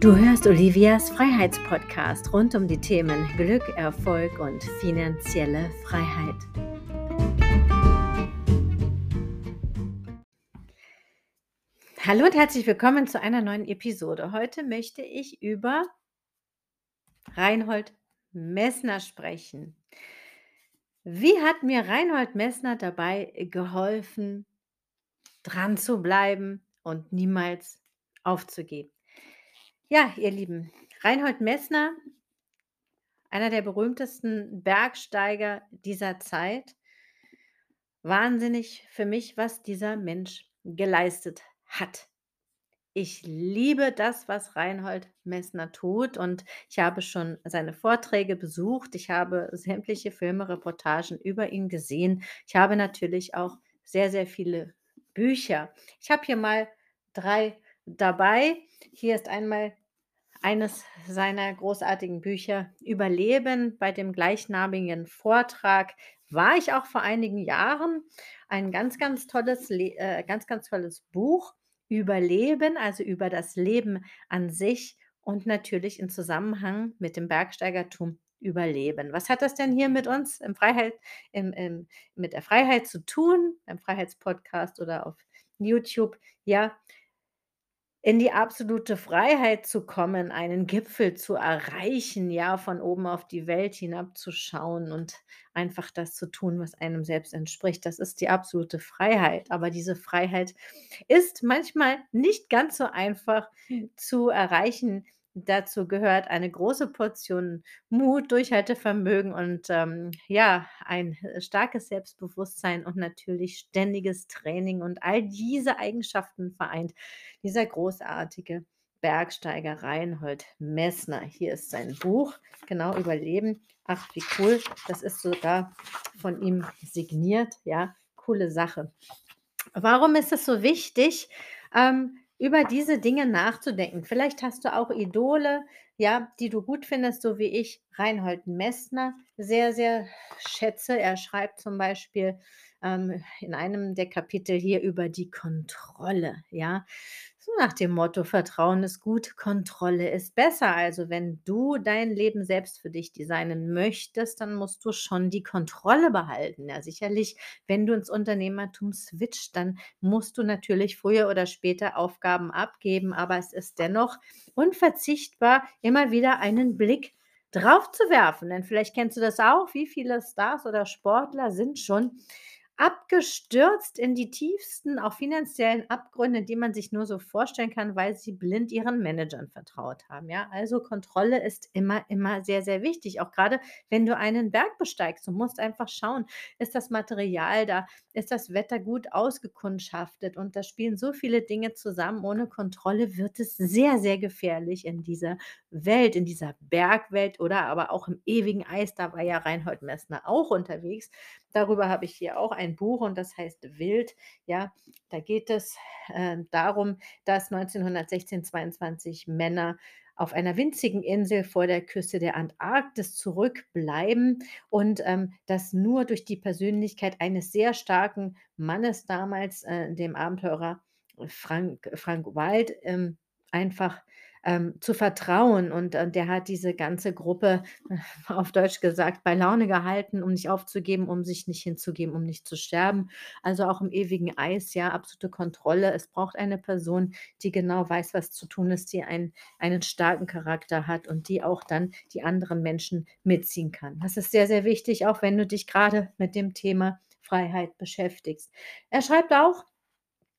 Du hörst Olivias Freiheitspodcast rund um die Themen Glück, Erfolg und finanzielle Freiheit. Hallo und herzlich willkommen zu einer neuen Episode. Heute möchte ich über Reinhold Messner sprechen. Wie hat mir Reinhold Messner dabei geholfen, dran zu bleiben und niemals aufzugeben? Ja, ihr Lieben, Reinhold Messner, einer der berühmtesten Bergsteiger dieser Zeit. Wahnsinnig für mich, was dieser Mensch geleistet hat. Ich liebe das, was Reinhold Messner tut und ich habe schon seine Vorträge besucht. Ich habe sämtliche Filme, Reportagen über ihn gesehen. Ich habe natürlich auch sehr, sehr viele Bücher. Ich habe hier mal drei dabei. Hier ist einmal eines seiner großartigen Bücher Überleben. Bei dem gleichnamigen Vortrag war ich auch vor einigen Jahren. Ein ganz, ganz tolles, äh, ganz, ganz tolles Buch. Überleben, also über das Leben an sich und natürlich in Zusammenhang mit dem Bergsteigertum überleben. Was hat das denn hier mit uns im Freiheit, im, im, mit der Freiheit zu tun, im Freiheitspodcast oder auf YouTube? Ja, in die absolute Freiheit zu kommen, einen Gipfel zu erreichen, ja, von oben auf die Welt hinabzuschauen und einfach das zu tun, was einem selbst entspricht. Das ist die absolute Freiheit. Aber diese Freiheit ist manchmal nicht ganz so einfach zu erreichen, Dazu gehört eine große Portion Mut, Durchhaltevermögen und ähm, ja, ein äh, starkes Selbstbewusstsein und natürlich ständiges Training und all diese Eigenschaften vereint dieser großartige Bergsteiger Reinhold Messner. Hier ist sein Buch, genau Überleben. Ach, wie cool. Das ist sogar von ihm signiert. Ja, coole Sache. Warum ist es so wichtig? Ähm, über diese Dinge nachzudenken. Vielleicht hast du auch Idole, ja, die du gut findest, so wie ich Reinhold Messner sehr, sehr schätze. Er schreibt zum Beispiel ähm, in einem der Kapitel hier über die Kontrolle, ja. So nach dem Motto, Vertrauen ist gut, Kontrolle ist besser. Also wenn du dein Leben selbst für dich designen möchtest, dann musst du schon die Kontrolle behalten. Ja, sicherlich, wenn du ins Unternehmertum switcht, dann musst du natürlich früher oder später Aufgaben abgeben, aber es ist dennoch unverzichtbar, immer wieder einen Blick drauf zu werfen. Denn vielleicht kennst du das auch, wie viele Stars oder Sportler sind schon abgestürzt in die tiefsten, auch finanziellen Abgründe, die man sich nur so vorstellen kann, weil sie blind ihren Managern vertraut haben. Ja, also Kontrolle ist immer, immer sehr, sehr wichtig. Auch gerade wenn du einen Berg besteigst, du musst einfach schauen, ist das Material da, ist das Wetter gut ausgekundschaftet und da spielen so viele Dinge zusammen. Ohne Kontrolle wird es sehr, sehr gefährlich in dieser Welt, in dieser Bergwelt oder aber auch im ewigen Eis. Da war ja Reinhold Messner auch unterwegs. Darüber habe ich hier auch ein Buch und das heißt Wild. Ja, da geht es äh, darum, dass 1916 22 Männer auf einer winzigen Insel vor der Küste der Antarktis zurückbleiben und ähm, das nur durch die Persönlichkeit eines sehr starken Mannes damals, äh, dem Abenteurer Frank, Frank Wild, ähm, einfach ähm, zu vertrauen. Und äh, der hat diese ganze Gruppe, auf Deutsch gesagt, bei Laune gehalten, um nicht aufzugeben, um sich nicht hinzugeben, um nicht zu sterben. Also auch im ewigen Eis, ja, absolute Kontrolle. Es braucht eine Person, die genau weiß, was zu tun ist, die ein, einen starken Charakter hat und die auch dann die anderen Menschen mitziehen kann. Das ist sehr, sehr wichtig, auch wenn du dich gerade mit dem Thema Freiheit beschäftigst. Er schreibt auch,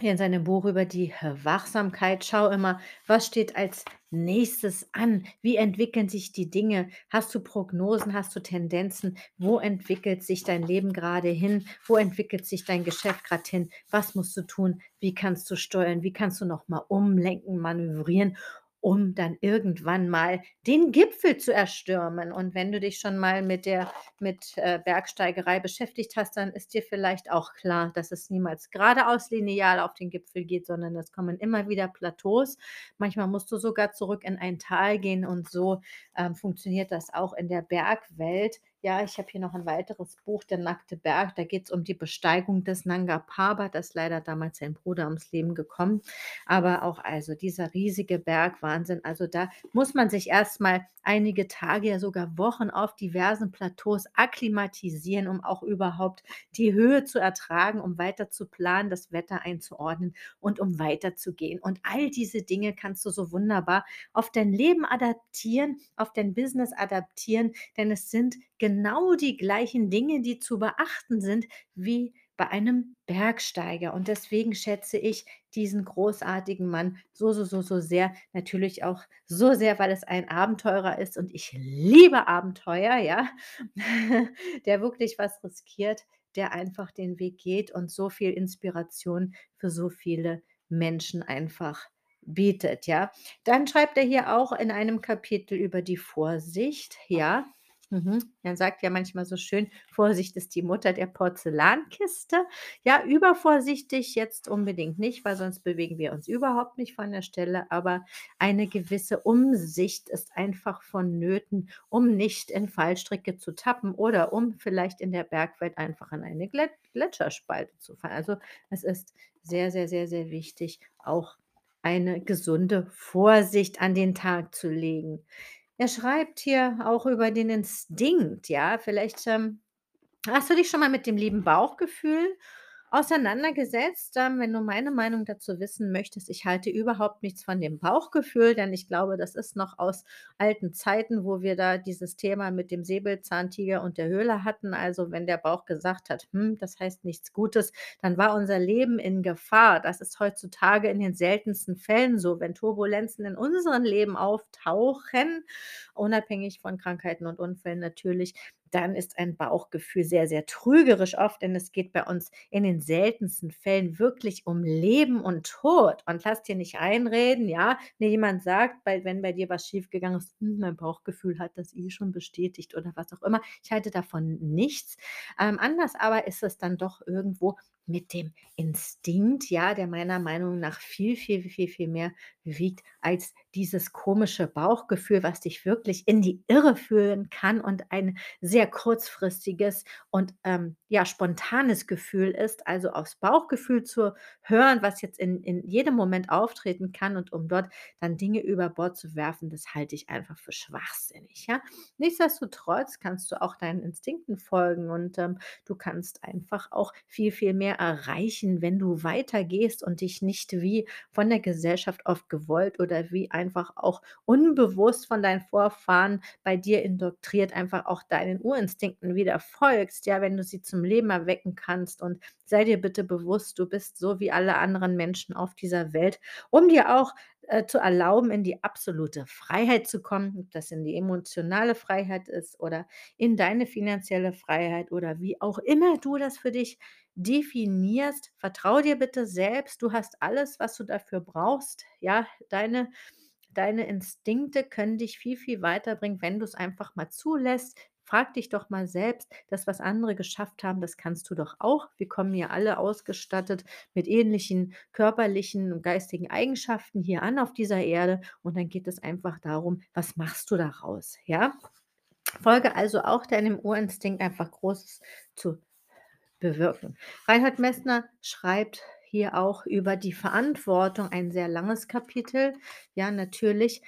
in seinem Buch über die Wachsamkeit. Schau immer, was steht als nächstes an? Wie entwickeln sich die Dinge? Hast du Prognosen? Hast du Tendenzen? Wo entwickelt sich dein Leben gerade hin? Wo entwickelt sich dein Geschäft gerade hin? Was musst du tun? Wie kannst du steuern? Wie kannst du nochmal umlenken, manövrieren? Um dann irgendwann mal den Gipfel zu erstürmen. Und wenn du dich schon mal mit der mit äh, Bergsteigerei beschäftigt hast, dann ist dir vielleicht auch klar, dass es niemals geradeaus lineal auf den Gipfel geht, sondern es kommen immer wieder Plateaus. Manchmal musst du sogar zurück in ein Tal gehen und so ähm, funktioniert das auch in der Bergwelt. Ja, ich habe hier noch 'n weiteres Buch, „Der nackte Berg“. Da geht's um die Besteigung des Nanga Parbat. Da ist leider damals sein Bruder ums Leben gekommen. Aber auch also dieser riesige Berg, Wahnsinn. Also, da muss man sich erst mal einige Tage, ja sogar Wochen auf diversen Plateaus akklimatisieren, um auch überhaupt die Höhe zu ertragen, um weiter zu planen, das Wetter einzuordnen und um weiterzugehen. Und all diese Dinge kannst du so wunderbar auf dein Leben adaptieren, auf dein Business adaptieren, denn es sind genau die gleichen Dinge, die zu beachten sind wie bei einem Bergsteiger. Und deswegen schätze ich diesen großartigen Mann so, so, so, so sehr. Natürlich auch so sehr, weil es ein Abenteurer ist und ich liebe Abenteuer, ja, der wirklich was riskiert, der einfach den Weg geht und so viel Inspiration für so viele Menschen einfach bietet, ja. Dann schreibt er hier auch in einem Kapitel über die Vorsicht, ja. Mhm. Man sagt ja manchmal so schön: „Vorsicht ist die Mutter der Porzellankiste.“ Ja, übervorsichtig jetzt unbedingt nicht, weil sonst bewegen wir uns überhaupt nicht von der Stelle, aber eine gewisse Umsicht ist einfach vonnöten, um nicht in Fallstricke zu tappen oder um vielleicht in der Bergwelt einfach in eine Glet Gletscherspalte zu fallen. Also, es ist sehr, sehr, sehr, sehr wichtig, auch eine gesunde Vorsicht an den Tag zu legen. Er schreibt hier auch über den Instinkt, ja. Vielleicht, ähm, hast du dich schon mal mit dem lieben Bauchgefühl auseinandergesetzt? Ähm, wenn du meine Meinung dazu wissen möchtest, ich halte überhaupt nichts von dem Bauchgefühl, denn ich glaube, das ist noch aus alten Zeiten, wo wir da dieses Thema mit dem Säbelzahntiger und der Höhle hatten. Also, wenn der Bauch gesagt hat: „Hm, das heißt nichts Gutes“, dann war unser Leben in Gefahr. Das ist heutzutage in den seltensten Fällen so. Wenn Turbulenzen in unserem Leben auftauchen, unabhängig von Krankheiten und Unfällen natürlich, dann ist ein Bauchgefühl sehr, sehr trügerisch oft, denn es geht bei uns in den seltensten Fällen wirklich um Leben und Tod. Und lass dir nicht einreden, ja, wenn jemand sagt, wenn bei dir was schiefgegangen ist: „Hm, mein Bauchgefühl hat das eh schon bestätigt“, oder was auch immer. Ich halte davon nichts. Ähm, anders aber ist es dann doch irgendwo mit dem Instinkt, ja, der meiner Meinung nach viel, viel, viel, viel mehr wiegt als dieses komische Bauchgefühl, was dich wirklich in die Irre führen kann und ein sehr kurzfristiges und, ähm, ja, spontanes Gefühl ist. Also, aufs Bauchgefühl zu hören, was jetzt in in jedem Moment auftreten kann und um dort dann Dinge über Bord zu werfen, das halte ich einfach für schwachsinnig, ja? Nichtsdestotrotz kannst du auch deinen Instinkten folgen und, ähm, du kannst einfach auch viel, viel mehr erreichen, wenn du weitergehst und dich nicht wie von der Gesellschaft oft gewollt oder wie einfach auch unbewusst von deinen Vorfahren bei dir indoktriert, einfach auch deinen Urinstinkten wieder folgst, ja, wenn du sie zum Leben erwecken kannst. Und sei dir bitte bewusst, du bist so wie alle anderen Menschen auf dieser Welt, um dir auch, äh, zu erlauben, in die absolute Freiheit zu kommen, ob das in die emotionale Freiheit ist oder in deine finanzielle Freiheit oder wie auch immer du das für dich definierst. Vertraue dir bitte selbst. Du hast alles, was du dafür brauchst. Ja, deine deine Instinkte können dich viel, viel weiterbringen, wenn du's einfach mal zulässt. Frag dich doch mal selbst: „Das, was andere geschafft haben, das kannst du doch auch.“ Wir kommen ja alle ausgestattet mit ähnlichen körperlichen und geistigen Eigenschaften hier an auf dieser Erde und dann geht es einfach darum, was machst du daraus, ja? Folge also auch deinem Urinstinkt, einfach Großes zu bewirken. Reinhold Messner schreibt hier auch über die Verantwortung ein sehr langes Kapitel. Ja, natürlich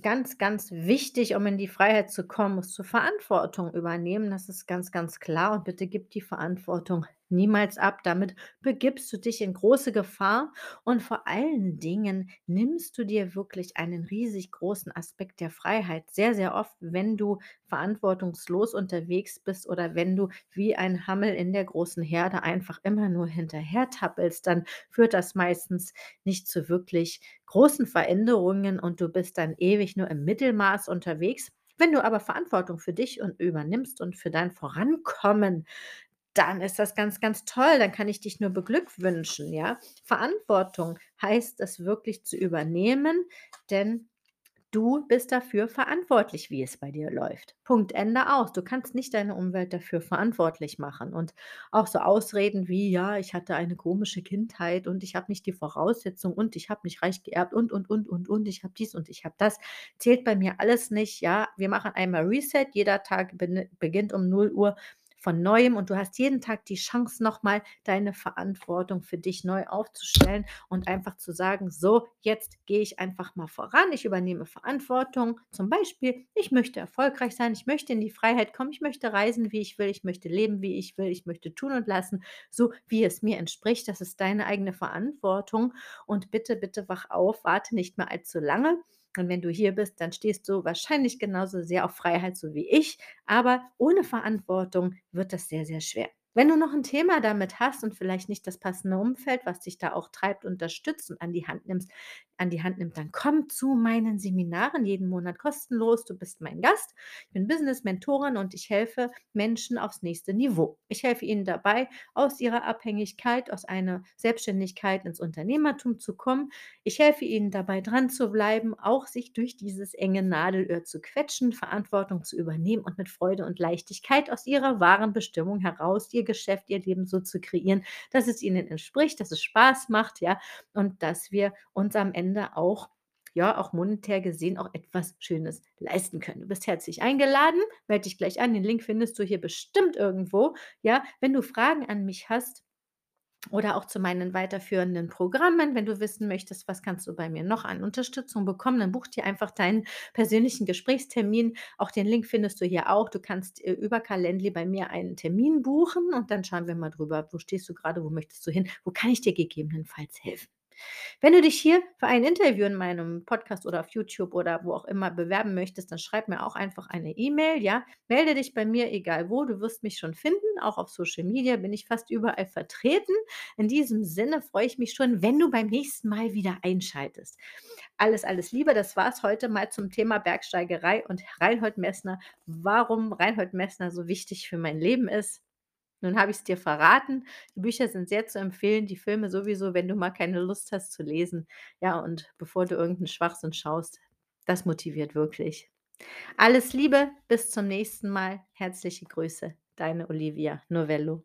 ganz, ganz wichtig, um in die Freiheit zu kommen, musst du Verantwortung übernehmen. Das ist ganz, ganz klar und bitte gib die Verantwortung niemals ab. Damit begibst du dich in große Gefahr und vor allen Dingen nimmst du dir wirklich einen riesig großen Aspekt der Freiheit. Sehr, sehr oft, wenn du verantwortungslos unterwegs bist oder wenn du wie ein Hammel in der großen Herde einfach immer nur hinterhertappelst, dann führt das meistens nicht zu wirklich großen Veränderungen und du bist dann ewig nur im Mittelmaß unterwegs. Wenn du aber Verantwortung für dich und übernimmst und für dein Vorankommen, dann ist das ganz, ganz toll. Dann kann ich dich nur beglückwünschen, ja? Verantwortung heißt es wirklich zu übernehmen, denn Du bist dafür verantwortlich, wie es bei dir läuft. Punkt, Ende aus. Du kannst nicht deine Umwelt dafür verantwortlich machen. Und auch so Ausreden wie: „Ja, ich hatte eine komische Kindheit und ich habe nicht die Voraussetzung und ich habe nicht reich geerbt und, und, und, und, und, ich habe dies und ich habe das“, zählt bei mir alles nicht, ja? Wir machen einmal Reset, jeder Tag beginnt um 0:00 von Neuem und du hast jeden Tag die Chance, noch mal deine Verantwortung für dich neu aufzustellen und einfach zu sagen: „So, jetzt gehe ich einfach mal voran. Ich übernehme Verantwortung.“ Zum Beispiel: „Ich möchte erfolgreich sein, ich möchte in die Freiheit kommen, ich möchte reisen, wie ich will, ich möchte leben, wie ich will, ich möchte tun und lassen, so wie es mir entspricht.“ Das ist deine eigene Verantwortung und bitte, bitte wach auf, warte nicht mehr allzu lange. Und wenn du hier bist, dann stehst du wahrscheinlich genauso sehr auf Freiheit, so wie ich, aber ohne Verantwortung wird das sehr, sehr schwer. Wenn du noch 'n Thema damit hast und vielleicht nicht das passende Umfeld, was dich da auch treibt, unterstützt und an die Hand nimmst an die Hand nimmt, dann komm zu meinen Seminaren jeden Monat kostenlos. Du bist mein Gast. Ich bin Business-Mentorin und ich helfe Menschen aufs nächste Niveau. Ich helfe ihnen dabei, aus ihrer Abhängigkeit, aus einer Selbstständigkeit ins Unternehmertum zu kommen. Ich helfe ihnen dabei, dran zu bleiben, auch sich durch dieses enge Nadelöhr zu quetschen, Verantwortung zu übernehmen und mit Freude und Leichtigkeit aus ihrer wahren Bestimmung heraus ihr Geschäft, ihr Leben so zu kreieren, dass es ihnen entspricht, dass es Spaß macht, ja, und dass wir uns am Ende auch ja, auch monetär gesehen auch etwas Schönes leisten können. Du bist herzlich eingeladen, melde dich gleich an. Den Link findest du hier bestimmt irgendwo, ja? Wenn du Fragen an mich hast oder auch zu meinen weiterführenden Programmen, wenn du wissen möchtest, was kannst du bei mir noch an Unterstützung bekommen, dann buch dir einfach deinen persönlichen Gesprächstermin. Auch den Link findest du hier auch. Du kannst, äh, über Calendly bei mir einen Termin buchen und dann schauen wir mal drüber, wo stehst du grade, wo möchtest du hin, wo kann ich dir gegebenenfalls helfen? Wenn du dich hier für ein Interview in meinem Podcast oder auf YouTube oder wo auch immer bewerben möchtest, dann schreib mir auch einfach eine E-Mail, ja? Melde dich bei mir, egal wo, du wirst mich schon finden. Auch auf Social Media bin ich fast überall vertreten. In diesem Sinne freue ich mich schon, wenn du beim nächsten Mal wieder einschaltest. Alles, alles Liebe. Das war's heute mal zum Thema Bergsteigerei und Reinhold Messner, warum Reinhold Messner so wichtig für mein Leben ist. Nun habe ich's dir verraten. Die Bücher sind sehr zu empfehlen, die Filme sowieso, wenn du mal keine Lust hast zu lesen. Ja, und bevor du irgend 'n Schwachsinn schaust, das motiviert wirklich. Alles Liebe, bis zum nächsten Mal. Herzliche Grüße, deine Olivia Novello.